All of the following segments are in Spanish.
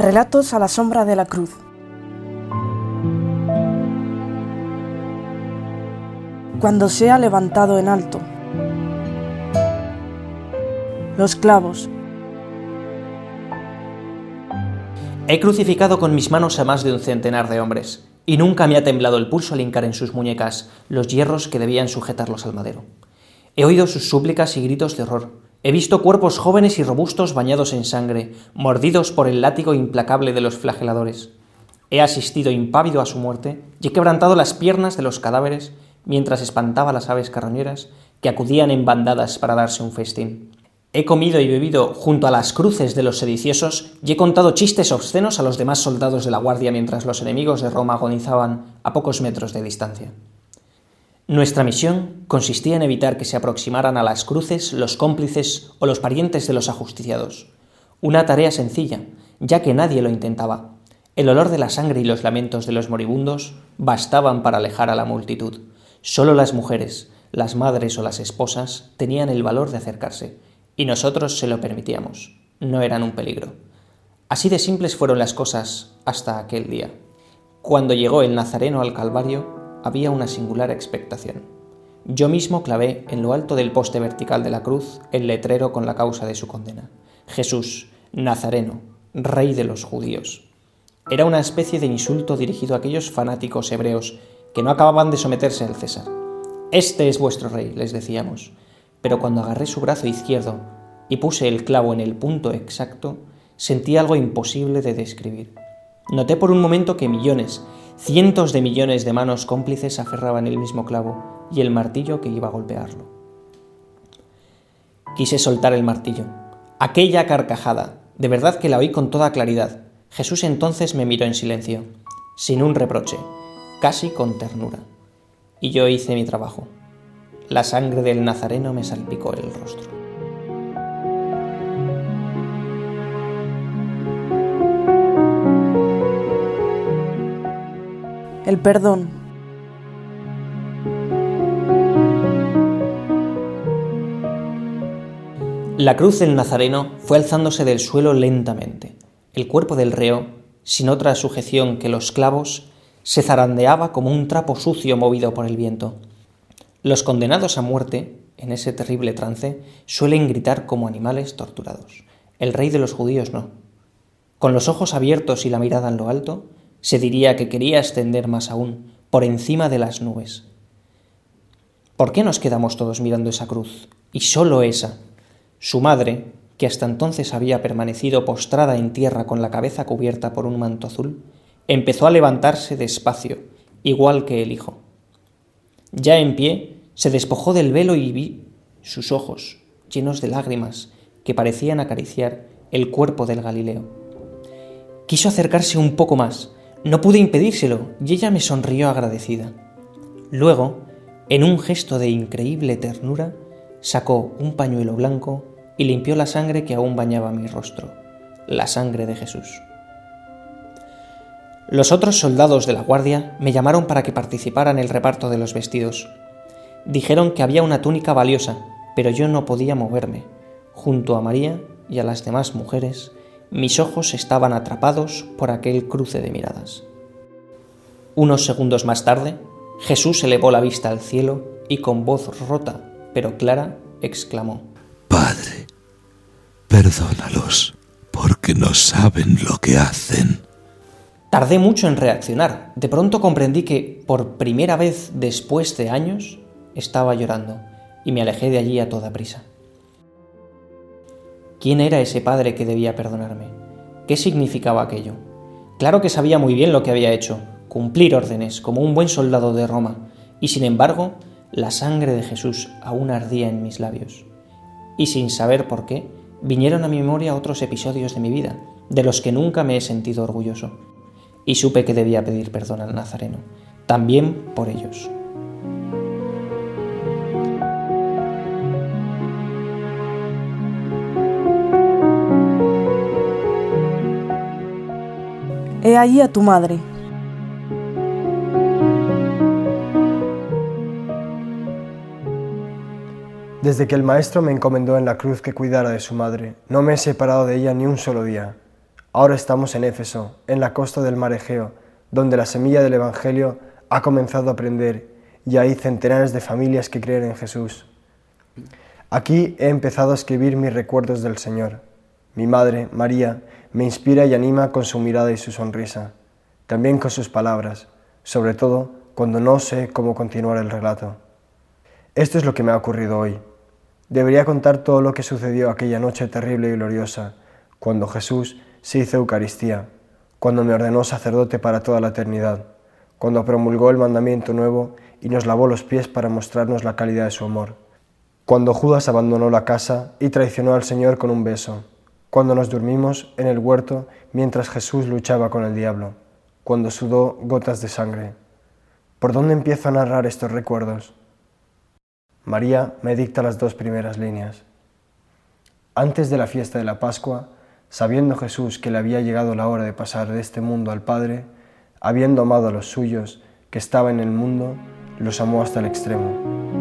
Relatos a la sombra de la cruz. Cuando sea levantado en alto. Los clavos. He crucificado con mis manos a más de un centenar de hombres, y nunca me ha temblado el pulso al hincar en sus muñecas los hierros que debían sujetarlos al madero. He oído sus súplicas y gritos de horror, He visto cuerpos jóvenes y robustos bañados en sangre, mordidos por el látigo implacable de los flageladores. He asistido impávido a su muerte y he quebrantado las piernas de los cadáveres mientras espantaba las aves carroñeras que acudían en bandadas para darse un festín. He comido y bebido junto a las cruces de los sediciosos y he contado chistes obscenos a los demás soldados de la guardia mientras los enemigos de Roma agonizaban a pocos metros de distancia. Nuestra misión consistía en evitar que se aproximaran a las cruces los cómplices o los parientes de los ajusticiados. Una tarea sencilla, ya que nadie lo intentaba. El olor de la sangre y los lamentos de los moribundos bastaban para alejar a la multitud. Solo las mujeres, las madres o las esposas tenían el valor de acercarse, y nosotros se lo permitíamos. No eran un peligro. Así de simples fueron las cosas hasta aquel día. Cuando llegó el Nazareno al Calvario, había una singular expectación. Yo mismo clavé en lo alto del poste vertical de la cruz el letrero con la causa de su condena. Jesús, Nazareno, Rey de los judíos. Era una especie de insulto dirigido a aquellos fanáticos hebreos que no acababan de someterse al César. Este es vuestro rey, les decíamos. Pero cuando agarré su brazo izquierdo y puse el clavo en el punto exacto, sentí algo imposible de describir. Noté por un momento que millones, Cientos de millones de manos cómplices aferraban el mismo clavo y el martillo que iba a golpearlo. Quise soltar el martillo. Aquella carcajada, de verdad que la oí con toda claridad. Jesús entonces me miró en silencio, sin un reproche, casi con ternura. Y yo hice mi trabajo. La sangre del Nazareno me salpicó el rostro. El perdón. La cruz del Nazareno fue alzándose del suelo lentamente. El cuerpo del reo, sin otra sujeción que los clavos, se zarandeaba como un trapo sucio movido por el viento. Los condenados a muerte, en ese terrible trance, suelen gritar como animales torturados. El rey de los judíos no. Con los ojos abiertos y la mirada en lo alto, se diría que quería ascender más aún, por encima de las nubes. ¿Por qué nos quedamos todos mirando esa cruz? Y sólo esa. Su madre, que hasta entonces había permanecido postrada en tierra con la cabeza cubierta por un manto azul, empezó a levantarse despacio, igual que el hijo. Ya en pie, se despojó del velo y vi sus ojos, llenos de lágrimas, que parecían acariciar el cuerpo del Galileo. Quiso acercarse un poco más, no pude impedírselo y ella me sonrió agradecida. Luego, en un gesto de increíble ternura, sacó un pañuelo blanco y limpió la sangre que aún bañaba mi rostro, la sangre de Jesús. Los otros soldados de la guardia me llamaron para que participara en el reparto de los vestidos. Dijeron que había una túnica valiosa, pero yo no podía moverme. Junto a María y a las demás mujeres, mis ojos estaban atrapados por aquel cruce de miradas. Unos segundos más tarde, Jesús elevó la vista al cielo y con voz rota pero clara exclamó, Padre, perdónalos, porque no saben lo que hacen. Tardé mucho en reaccionar. De pronto comprendí que, por primera vez después de años, estaba llorando y me alejé de allí a toda prisa. ¿Quién era ese padre que debía perdonarme? ¿Qué significaba aquello? Claro que sabía muy bien lo que había hecho, cumplir órdenes como un buen soldado de Roma, y sin embargo, la sangre de Jesús aún ardía en mis labios. Y sin saber por qué, vinieron a mi memoria otros episodios de mi vida, de los que nunca me he sentido orgulloso, y supe que debía pedir perdón al Nazareno, también por ellos. He ahí a tu madre. Desde que el Maestro me encomendó en la cruz que cuidara de su madre, no me he separado de ella ni un solo día. Ahora estamos en Éfeso, en la costa del mar Egeo, donde la semilla del Evangelio ha comenzado a prender y hay centenares de familias que creen en Jesús. Aquí he empezado a escribir mis recuerdos del Señor. Mi madre, María, me inspira y anima con su mirada y su sonrisa, también con sus palabras, sobre todo cuando no sé cómo continuar el relato. Esto es lo que me ha ocurrido hoy. Debería contar todo lo que sucedió aquella noche terrible y gloriosa, cuando Jesús se hizo Eucaristía, cuando me ordenó sacerdote para toda la eternidad, cuando promulgó el mandamiento nuevo y nos lavó los pies para mostrarnos la calidad de su amor, cuando Judas abandonó la casa y traicionó al Señor con un beso, cuando nos dormimos en el huerto mientras Jesús luchaba con el diablo, cuando sudó gotas de sangre. ¿Por dónde empiezo a narrar estos recuerdos? María me dicta las dos primeras líneas. Antes de la fiesta de la Pascua, sabiendo Jesús que le había llegado la hora de pasar de este mundo al Padre, habiendo amado a los suyos que estaban en el mundo, los amó hasta el extremo.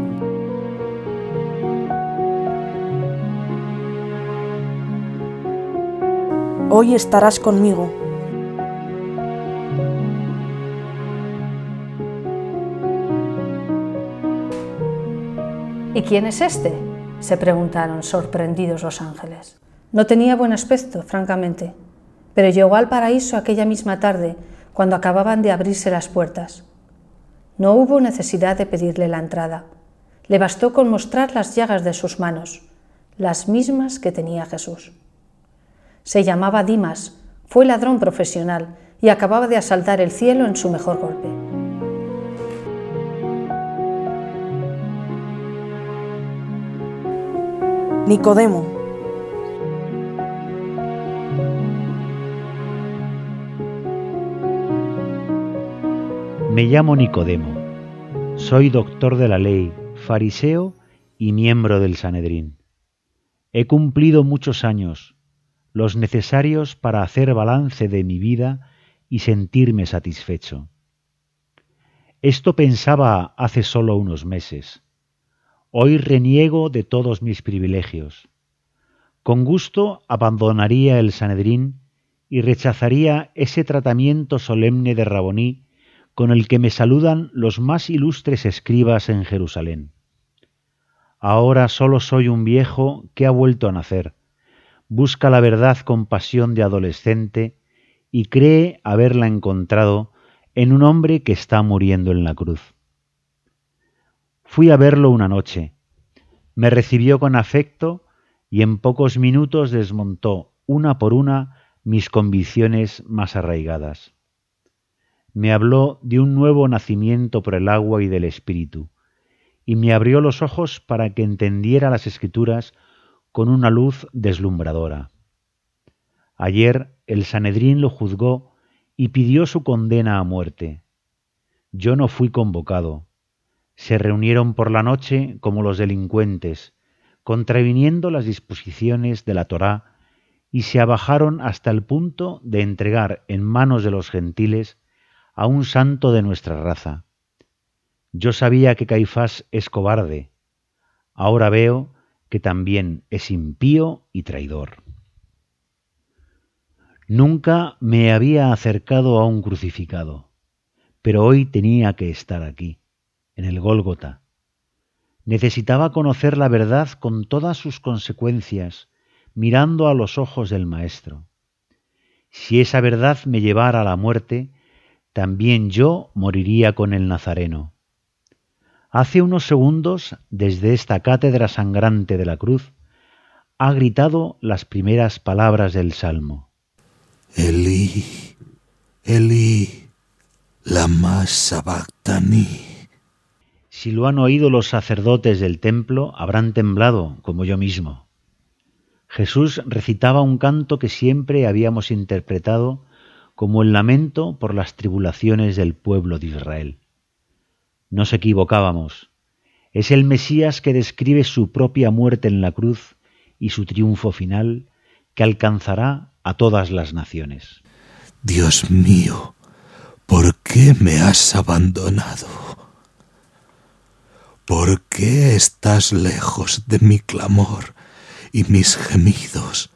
Hoy estarás conmigo. ¿Y quién es este? se preguntaron sorprendidos los ángeles. No tenía buen aspecto, francamente, pero llegó al paraíso aquella misma tarde, cuando acababan de abrirse las puertas. No hubo necesidad de pedirle la entrada. Le bastó con mostrar las llagas de sus manos, las mismas que tenía Jesús. Se llamaba Dimas, fue ladrón profesional y acababa de asaltar el cielo en su mejor golpe. Nicodemo. Me llamo Nicodemo. Soy doctor de la ley, fariseo y miembro del Sanedrín. He cumplido muchos años, los necesarios para hacer balance de mi vida y sentirme satisfecho. Esto pensaba hace solo unos meses. Hoy reniego de todos mis privilegios. Con gusto abandonaría el Sanedrín y rechazaría ese tratamiento solemne de Raboní con el que me saludan los más ilustres escribas en Jerusalén. Ahora solo soy un viejo que ha vuelto a nacer, busca la verdad con pasión de adolescente y cree haberla encontrado en un hombre que está muriendo en la cruz. Fui a verlo una noche. Me recibió con afecto y en pocos minutos desmontó una por una mis convicciones más arraigadas. Me habló de un nuevo nacimiento por el agua y del espíritu, y me abrió los ojos para que entendiera las escrituras con una luz deslumbradora. Ayer el Sanedrín lo juzgó y pidió su condena a muerte. Yo no fui convocado. Se reunieron por la noche como los delincuentes, contraviniendo las disposiciones de la Torá, y se abajaron hasta el punto de entregar en manos de los gentiles a un santo de nuestra raza. Yo sabía que Caifás es cobarde. Ahora veo que también es impío y traidor. Nunca me había acercado a un crucificado, pero hoy tenía que estar aquí, en el Gólgota. Necesitaba conocer la verdad con todas sus consecuencias, mirando a los ojos del Maestro. Si esa verdad me llevara a la muerte, también yo moriría con el Nazareno. Hace unos segundos, desde esta cátedra sangrante de la cruz, ha gritado las primeras palabras del Salmo. Elí, Elí, lama sabactani. Si lo han oído los sacerdotes del templo, habrán temblado, como yo mismo. Jesús recitaba un canto que siempre habíamos interpretado como el lamento por las tribulaciones del pueblo de Israel. Nos equivocábamos. Es el Mesías que describe su propia muerte en la cruz y su triunfo final que alcanzará a todas las naciones. Dios mío, ¿por qué me has abandonado? ¿Por qué estás lejos de mi clamor y mis gemidos?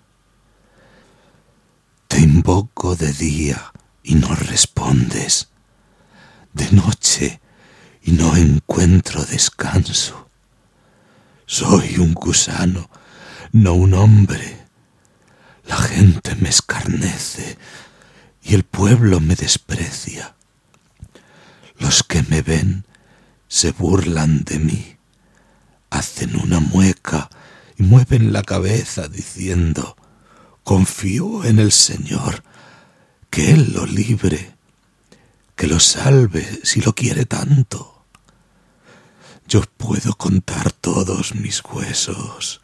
Te invoco de día y no respondes, de noche y no encuentro descanso. Soy un gusano, no un hombre. La gente me escarnece y el pueblo me desprecia. Los que me ven se burlan de mí, hacen una mueca y mueven la cabeza diciendo, confío en el Señor, que Él lo libre, que lo salve si lo quiere tanto. Yo puedo contar todos mis huesos.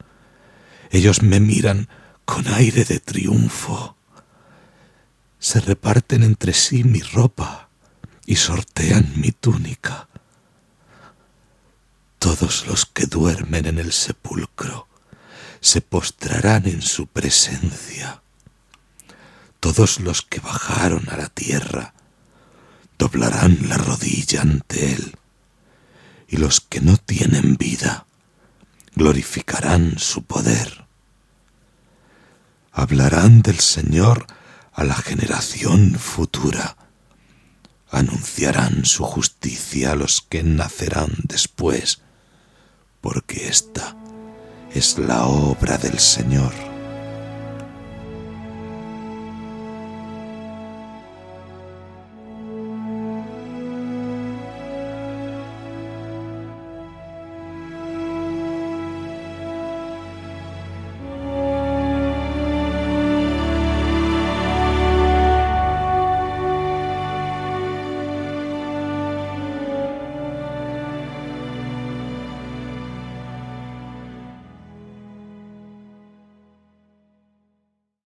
Ellos me miran con aire de triunfo. Se reparten entre sí mi ropa y sortean mi túnica. Todos los que duermen en el sepulcro se postrarán en su presencia. Todos los que bajaron a la tierra doblarán la rodilla ante él, y los que no tienen vida glorificarán su poder. Hablarán del Señor a la generación futura, anunciarán su justicia a los que nacerán después, porque esta es la obra del Señor